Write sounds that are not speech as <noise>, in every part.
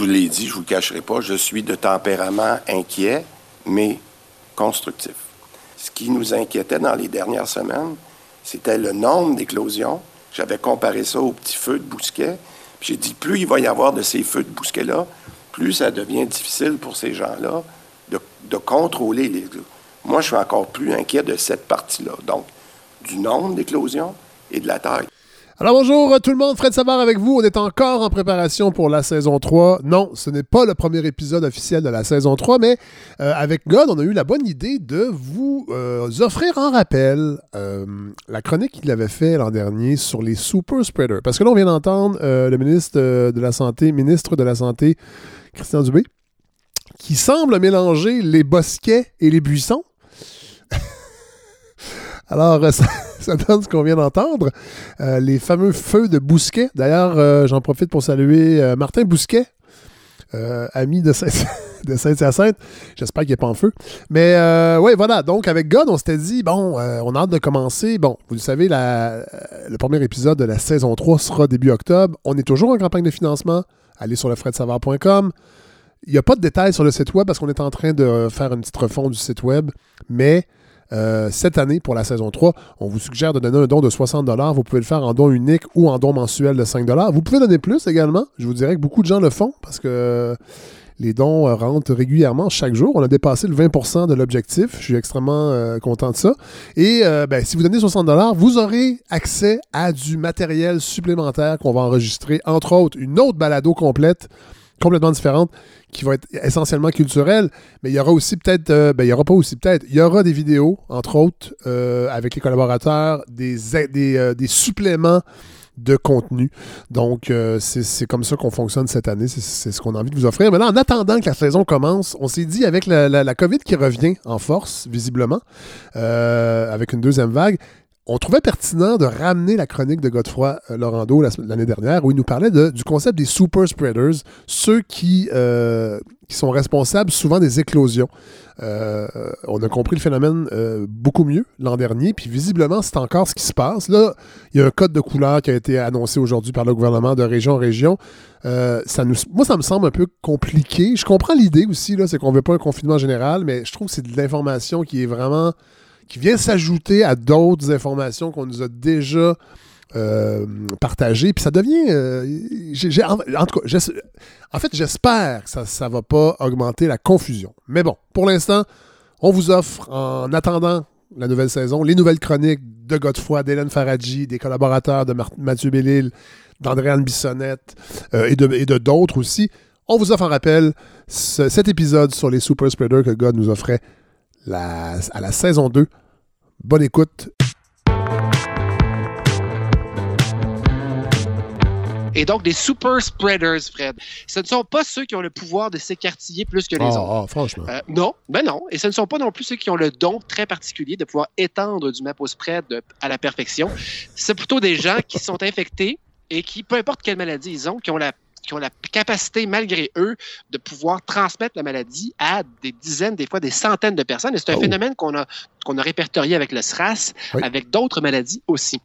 Je vous l'ai dit, je ne vous cacherai pas, je suis de tempérament inquiet, mais constructif. Ce qui nous inquiétait dans les dernières semaines, c'était le nombre d'éclosions. J'avais comparé ça au petit feu de bousquet. J'ai dit, plus il va y avoir de ces feux de bousquet-là, plus ça devient difficile pour ces gens-là de, de contrôler les... Moi, je suis encore plus inquiet de cette partie-là. Donc, du nombre d'éclosions et de la taille. Alors bonjour tout le monde, Fred Savard avec vous. On est encore en préparation pour la saison 3. Non, ce n'est pas le premier épisode officiel de la saison 3, mais euh, avec God, on a eu la bonne idée de vous euh, offrir en rappel euh, la chronique qu'il avait fait l'an dernier sur les super spreaders. Parce que là, on vient d'entendre le ministre de la Santé, ministre de la Santé, Christian Dubé, qui semble mélanger les bosquets et les buissons. <laughs> Alors, ça, ça, donne ce qu'on vient d'entendre. Euh, les fameux feux de Bousquet. D'ailleurs, euh, j'en profite pour saluer euh, Martin Bousquet, ami <laughs> de Saint-Hyacinthe. J'espère qu'il n'est pas en feu. Mais oui, voilà. Donc, avec God, on s'était dit, bon, on a hâte de commencer. Bon, vous le savez, le premier épisode de la saison 3 sera début octobre. On est toujours en campagne de financement. Allez sur le fredsavard.com. Il n'y a pas de détails sur le site web parce qu'on est en train de faire une petite refonte du site web. Mais euh, cette année, pour la saison 3, on vous suggère de donner un don de 60 Vous pouvez le faire en don unique ou en don mensuel de 5 Vous pouvez donner plus également. Je vous dirais que beaucoup de gens le font parce que les dons euh, rentrent régulièrement chaque jour. On a dépassé le 20% de l'objectif. Je suis extrêmement euh, content de ça. Et ben, si vous donnez 60 vous aurez accès à du matériel supplémentaire qu'on va enregistrer, entre autres une autre balado complète complètement différente qui va être essentiellement culturelle, mais il y aura aussi peut-être, euh, ben, il y aura pas aussi peut-être, il y aura des vidéos, entre autres, euh, avec les collaborateurs, euh, des suppléments de contenu. Donc, c'est comme ça qu'on fonctionne cette année. C'est ce qu'on a envie de vous offrir. Là, en attendant que la saison commence, on s'est dit, avec la, COVID qui revient en force, visiblement, avec une deuxième vague, on trouvait pertinent de ramener la chronique de Godefroy euh, l'année dernière où il nous parlait du concept des super spreaders, ceux qui, euh, sont responsables souvent des éclosions. Euh, on a compris le phénomène beaucoup mieux l'an dernier, puis visiblement, c'est encore ce qui se passe. Là, il y a un code de couleur qui a été annoncé aujourd'hui par le gouvernement de région en région. ça nous, moi, ça me semble un peu compliqué. Je comprends l'idée aussi, c'est qu'on ne veut pas un confinement général, mais je trouve que c'est de l'information qui est vraiment qui vient s'ajouter à d'autres informations qu'on nous a déjà euh, partagées. Puis ça devient. Euh, en, tout cas, en fait, j'espère que ça ne va pas augmenter la confusion. Mais bon, pour l'instant, on vous offre, en attendant la nouvelle saison, les nouvelles chroniques de Godefroy, d'Hélène Faradji, des collaborateurs de Mathieu Bellil, d'Andréane Bissonnette euh, et de d'autres aussi. On vous offre en rappel cet épisode sur les super spreaders que God nous offrait à la saison 2. Bonne écoute. Et donc, des super spreaders, Fred. Ce ne sont pas ceux qui ont le pouvoir de s'écartiller plus que les ah, autres. Ah, franchement. Euh, non, ben non. Et ce ne sont pas non plus ceux qui ont le don très particulier de pouvoir étendre du map au spread à la perfection. C'est plutôt des gens qui sont infectés et qui, peu importe quelle maladie ils ont, qui ont la qui ont la capacité, malgré eux, de pouvoir transmettre la maladie à des dizaines, des fois des centaines de personnes. Et c'est un oh. phénomène qu'on a, qu'on a répertorié avec le SRAS, avec d'autres maladies aussi.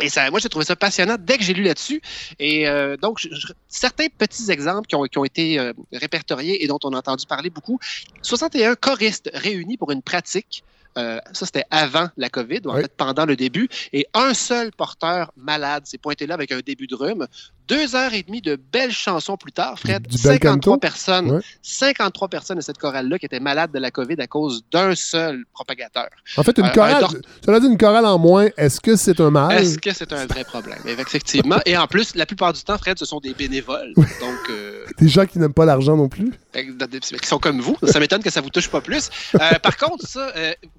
Et ça, moi, j'ai trouvé ça passionnant dès que j'ai lu là-dessus. Et euh, donc, certains petits exemples qui ont, qui ont été euh, répertoriés et dont on a entendu parler beaucoup. 61 choristes réunis pour une pratique euh, ça, c'était avant la COVID, ou en fait pendant le début. Et un seul porteur malade s'est pointé là avec un début de rhume. Deux heures et demie de belles chansons plus tard, Fred, 53 personnes, 53 personnes de cette chorale-là qui étaient malades de la COVID à cause d'un seul propagateur. En fait, une euh, chorale, ça dit une chorale en moins, est-ce que c'est un mal? Est-ce que c'est un vrai problème? Effectivement. et en plus, la plupart du temps, Fred, ce sont des bénévoles. Donc, euh, <laughs> Des gens qui n'aiment pas l'argent non plus? Qui sont comme vous. Ça m'étonne que ça vous touche pas plus. par contre, ça,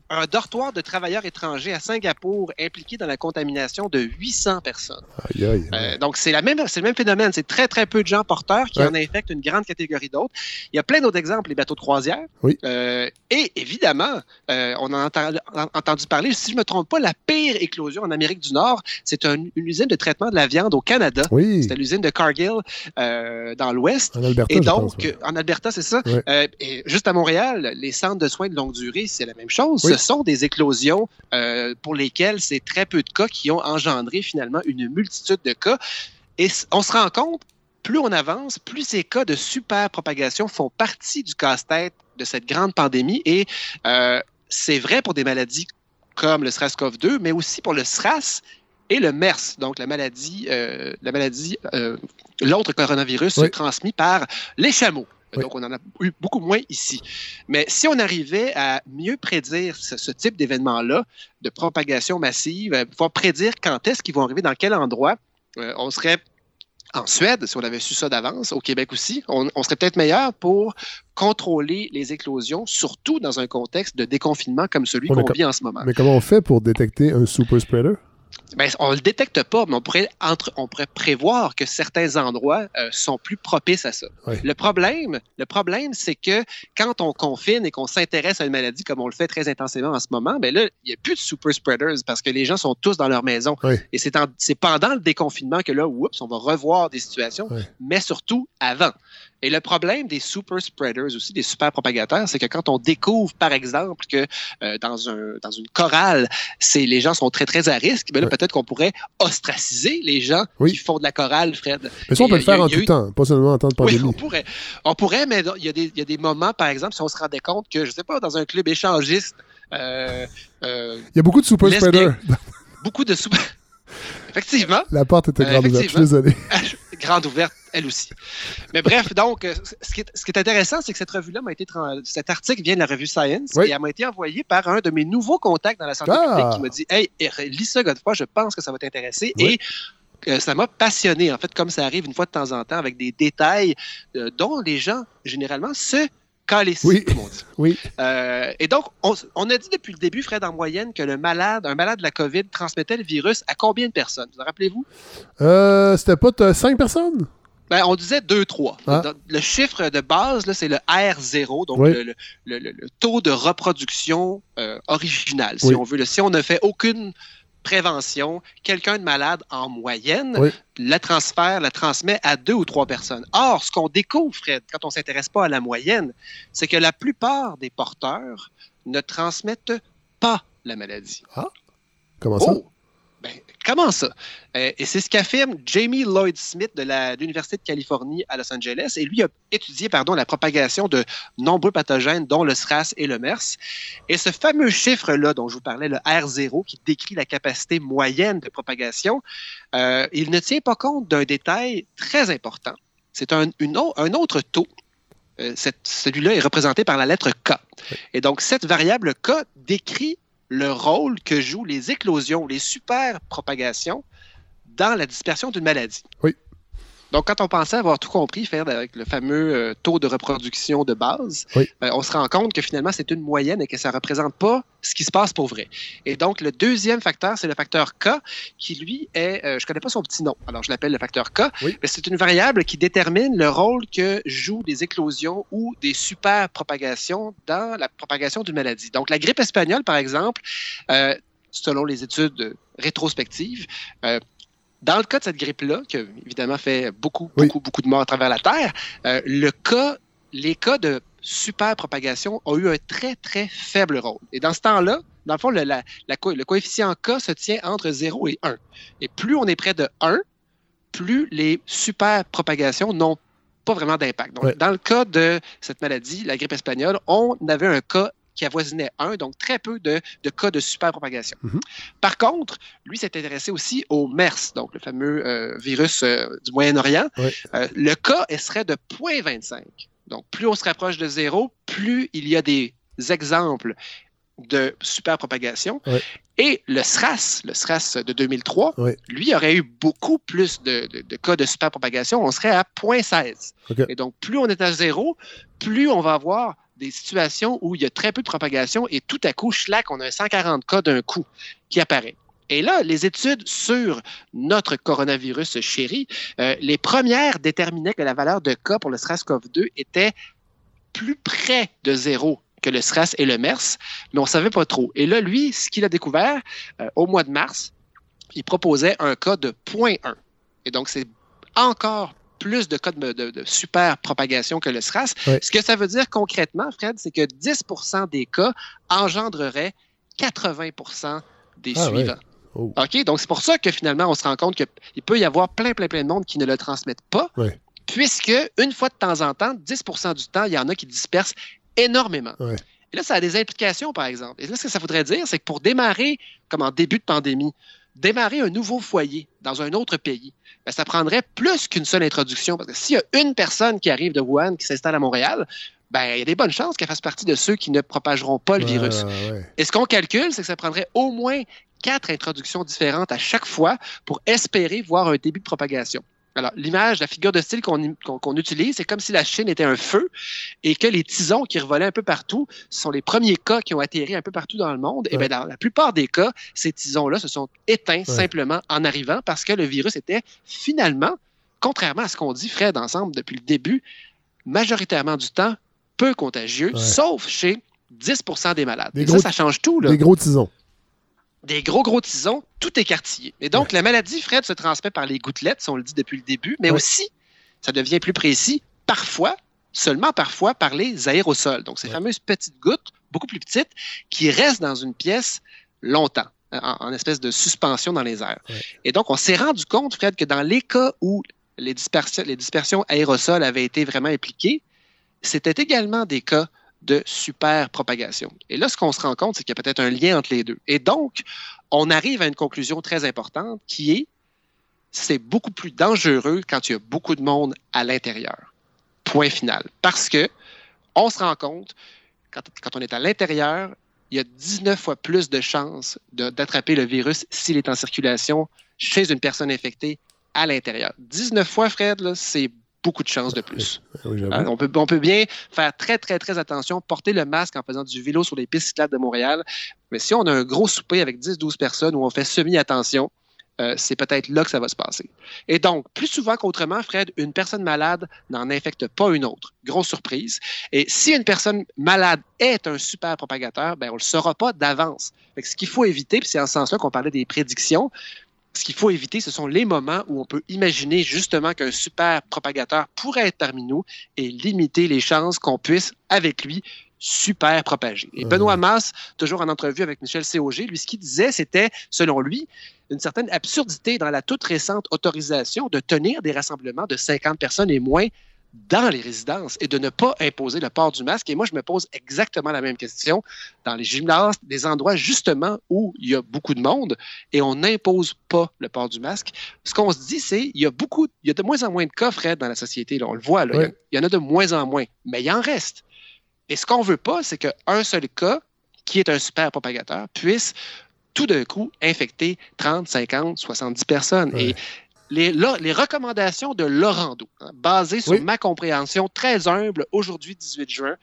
un dortoir de travailleurs étrangers à Singapour impliqué dans la contamination de 800 personnes. Euh, donc, c'est, la même, c'est le même phénomène. C'est très, très peu de gens porteurs qui en infectent une grande catégorie d'autres. Il y a plein d'autres exemples, les bateaux de croisière. Oui. Euh, et évidemment, euh, on a entendu, parler, si je ne me trompe pas, la pire éclosion en Amérique du Nord, c'est une usine de traitement de la viande au Canada. Oui. C'était l'usine de Cargill dans l'ouest. En Alberta, et donc, en Alberta, c'est ça. et juste à Montréal, les centres de soins de longue durée, c'est la même chose. Ce sont des éclosions euh, pour lesquelles c'est très peu de cas qui ont engendré finalement une multitude de cas. Et on se rend compte plus on avance, plus ces cas de super propagation font partie du casse-tête de cette grande pandémie. Et euh, c'est vrai pour des maladies comme le SRAS-CoV-2, mais aussi pour le SRAS et le MERS, donc la maladie, euh, la maladie, l'autre coronavirus Oui. transmis par les chameaux. Oui. Donc, on en a eu beaucoup moins ici. Mais si on arrivait à mieux prédire ce, ce type d'événement-là, de propagation massive, à pouvoir prédire quand est-ce qu'ils vont arriver, dans quel endroit, euh, on serait en Suède, si on avait su ça d'avance, au Québec aussi, on, on serait peut-être meilleur pour contrôler les éclosions, surtout dans un contexte de déconfinement comme celui qu'on vit en ce moment. Mais comment on fait pour détecter un super spreader? Ben, on ne le détecte pas, mais on pourrait, entre, on pourrait prévoir que certains endroits euh, sont plus propices à ça. Le problème, le problème, c'est que quand on confine et qu'on s'intéresse à une maladie comme on le fait très intensément en ce moment, ben là, il n'y a plus de super spreaders parce que les gens sont tous dans leur maison. Et c'est en- c'est pendant le déconfinement que là, oups, on va revoir des situations, mais surtout avant. Et le problème des super spreaders aussi, des super propagateurs, c'est que quand on découvre, par exemple, que euh, dans, un, dans une chorale, c'est les gens sont très, très à risque, ben là, Ouais. peut-être qu'on pourrait ostraciser les gens Oui. qui font de la chorale, Fred. Mais ça, on peut le faire a- en tout eu- temps, pas seulement en temps de Oui, pandémie. on pourrait. On pourrait, mais il y, a des, il y a des moments, par exemple, si on se rendait compte que, je sais pas, dans un club échangiste, euh, euh, Il y a beaucoup de super spreaders. beaucoup de sous... <laughs> Effectivement, La porte était Euh, grande ouverte. Je suis désolé. <laughs> grande ouverte, elle aussi. Mais bref, donc, euh, ce qui est, ce qui est intéressant, c'est que cette revue-là m'a été. Cet article vient de la revue Science Oui. et elle m'a été envoyée par un de mes nouveaux contacts dans la santé Ah. publique qui m'a dit Hey, eh, lis ça, Godefroy, je pense que ça va t'intéresser. Oui. Et euh, ça m'a passionné, en fait, comme ça arrive une fois de temps en temps, avec des détails euh, dont les gens, généralement, se calissent, Oui. comme on dit. Oui. Euh, et donc, on, on a dit depuis le début, Fred, en moyenne, que le malade, un malade de la COVID transmettait le virus à combien de personnes? Vous en rappelez-vous? Euh, C'était pas t- cinq personnes? Ben, on disait 2-3. Ah. Le chiffre de base, c'est le R0, donc Oui. le, le- le- le- le taux de reproduction euh, original, si Oui. on veut. là. Si on ne fait aucune prévention, quelqu'un de malade en moyenne, Oui. la transfère, la transmet à deux ou trois personnes. Or, ce qu'on découvre, Fred, quand on ne s'intéresse pas à la moyenne, c'est que la plupart des porteurs ne transmettent pas la maladie. Comment ça? Oh! Ben, comment ça? Euh, et c'est ce qu'affirme Jamie Lloyd Smith de l'Université de Californie à Los Angeles. Et lui a étudié pardon, la propagation de nombreux pathogènes, dont le SRAS et le MERS. Et ce fameux chiffre-là dont je vous parlais, le R0, qui décrit la capacité moyenne de propagation, euh, il ne tient pas compte d'un détail très important. C'est un, autre taux. Euh, Celui-là est représenté par la lettre K. Et donc, cette variable K décrit le rôle que jouent les éclosions, les super propagations dans la dispersion d'une maladie. Oui. Donc, quand on pensait avoir tout compris, faire avec le fameux euh, taux de reproduction de base, Oui. ben, on se rend compte que finalement, c'est une moyenne et que ça ne représente pas ce qui se passe pour vrai. Et donc, le deuxième facteur, c'est le facteur K, qui lui est, euh, je ne connais pas son petit nom, alors je l'appelle le facteur K, Oui. mais c'est une variable qui détermine le rôle que jouent des éclosions ou des super propagations dans la propagation d'une maladie. Donc, la grippe espagnole, par exemple, euh, selon les études rétrospectives, euh, dans le cas de cette grippe-là, qui a évidemment fait beaucoup, Oui. beaucoup, beaucoup de morts à travers la Terre, euh, le cas, les cas de super propagation ont eu un très, très faible rôle. Et dans ce temps-là, dans le fond, le, la- la co- le coefficient K se tient entre 0 et 1. Et plus on est près de 1, plus les super propagations n'ont pas vraiment d'impact. Donc, Ouais. dans le cas de cette maladie, la grippe espagnole, on avait un cas qui avoisinait 1, donc très peu de, de cas de superpropagation. Mhm. Par contre, lui s'est intéressé aussi au MERS, donc le fameux euh, virus euh, du Moyen-Orient. Euh, le cas serait de 0.25. Donc, plus on se rapproche de zéro, plus il y a des exemples de superpropagation. Et le SRAS, le SRAS de 2003, Ouais. lui aurait eu beaucoup plus de, de- de cas de superpropagation. On serait à 0.16. OK. Et donc, plus on est à zéro, plus on va avoir des situations où il y a très peu de propagation et tout à coup, schlac, on a un 140 cas d'un coup qui apparaît. Et là, les études sur notre coronavirus chéri, euh, les premières déterminaient que la valeur de cas pour le SRAS-CoV-2 était plus près de zéro que le SRAS et le MERS, mais on ne savait pas trop. Et là, lui, ce qu'il a découvert euh, au mois de mars, il proposait un cas de 0.1. Et donc, c'est encore plus de cas de, de- de super propagation que le SRAS. Ce que ça veut dire concrètement, Fred, c'est que 10% des cas engendreraient 80% des Ah suivants. Oh. OK? Donc, c'est pour ça que finalement, on se rend compte qu'il peut y avoir plein, plein, plein de monde qui ne le transmettent pas. Puisque une fois de temps en temps, 10% du temps, il y en a qui dispersent énormément. Et là, ça a des implications, par exemple. Et là, ce que ça voudrait dire, c'est que pour démarrer, comme en début de pandémie, démarrer un nouveau foyer dans un autre pays, ben, ça prendrait plus qu'une seule introduction. Parce que s'il y a une personne qui arrive de Wuhan, qui s'installe à Montréal, ben, il y a des bonnes chances qu'elle fasse partie de ceux qui ne propageront pas le Ouais, virus. ouais. Et ce qu'on calcule, c'est que ça prendrait au moins quatre introductions différentes à chaque fois pour espérer voir un début de propagation. Alors, l'image, la figure de style qu'on utilise, c'est comme si la Chine était un feu et que les tisons qui revolaient un peu partout sont les premiers cas qui ont atterri un peu partout dans le monde. Et Ouais. bien, dans la plupart des cas, ces tisons-là se sont éteints simplement en arrivant parce que le virus était finalement, contrairement à ce qu'on dit, Fred, ensemble depuis le début, majoritairement du temps, peu contagieux, Ouais. sauf chez 10% des malades. Des Et gros- ça, ça change tout. Là Des gros tisons. Des gros, gros tisons, tout écartillé. Et donc, la maladie, Fred, se transmet par les gouttelettes, si on le dit depuis le début, mais Ouais. aussi, ça devient plus précis, parfois, seulement parfois, par les aérosols. Donc, ces Ouais. fameuses petites gouttes, beaucoup plus petites, qui restent dans une pièce longtemps, en, en espèce de suspension dans les airs. Et donc, on s'est rendu compte, Fred, que dans les cas où les dispersions, les dispersions aérosols avaient été vraiment impliquées, c'était également des cas de superpropagation. Et là, ce qu'on se rend compte, c'est qu'il y a peut-être un lien entre les deux. Et donc, on arrive à une conclusion très importante qui est c'est beaucoup plus dangereux quand il y a beaucoup de monde à l'intérieur. Point final. Parce que on se rend compte, quand, on est à l'intérieur, il y a 19 fois plus de chances d'attraper le virus s'il est en circulation chez une personne infectée à l'intérieur. 19 fois, Fred, c'est beaucoup de chances de plus. Oui, j'avoue. Hein, On peut, on peut bien faire très, très, très attention, porter le masque en faisant du vélo sur les pistes cyclables de Montréal. Mais si on a un gros souper avec 10-12 personnes où on fait semi-attention, euh, c'est peut-être là que ça va se passer. Et donc, plus souvent qu'autrement, Fred, une personne malade n'en infecte pas une autre. Grosse surprise. Et si une personne malade est un super propagateur, ben, on ne le saura pas d'avance. Ce qu'il faut éviter, puis c'est en ce sens-là qu'on parlait des prédictions, ce qu'il faut éviter, ce sont les moments où on peut imaginer justement qu'un super propagateur pourrait être parmi nous et limiter les chances qu'on puisse, avec lui, super propager. Et Mhm. Benoît Masse, toujours en entrevue avec Michel COG, lui, ce qu'il disait, c'était, selon lui, une certaine absurdité dans la toute récente autorisation de tenir des rassemblements de 50 personnes et moins dans les résidences et de ne pas imposer le port du masque. Et moi, je me pose exactement la même question dans les gymnases, des endroits justement où il y a beaucoup de monde et on n'impose pas le port du masque. Ce qu'on se dit, c'est il y a beaucoup, il y a de moins en moins de cas, Fred, dans la société. Là, on le voit, là, il y a- Oui. il y en a de moins en moins, mais il en reste. Et ce qu'on veut pas, c'est qu'un seul cas, qui est un super propagateur, puisse tout d'un coup infecter 30, 50, 70 personnes. Ouais. Et les, recommandations de Laurando, hein, basées sur Oui. ma compréhension très humble aujourd'hui, 18 juin,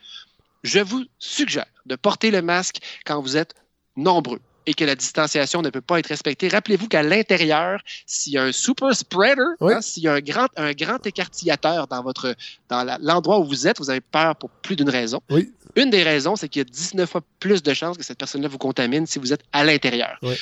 je vous suggère de porter le masque quand vous êtes nombreux et que la distanciation ne peut pas être respectée. Rappelez-vous qu'à l'intérieur, s'il y a un super spreader, Oui. hein, s'il y a un grand, un grand écartillateur dans votre dans l'endroit où vous êtes, vous avez peur pour plus d'une raison. Oui. Une des raisons, c'est qu'il y a 19 fois plus de chances que cette personne-là vous contamine si vous êtes à l'intérieur. Oui.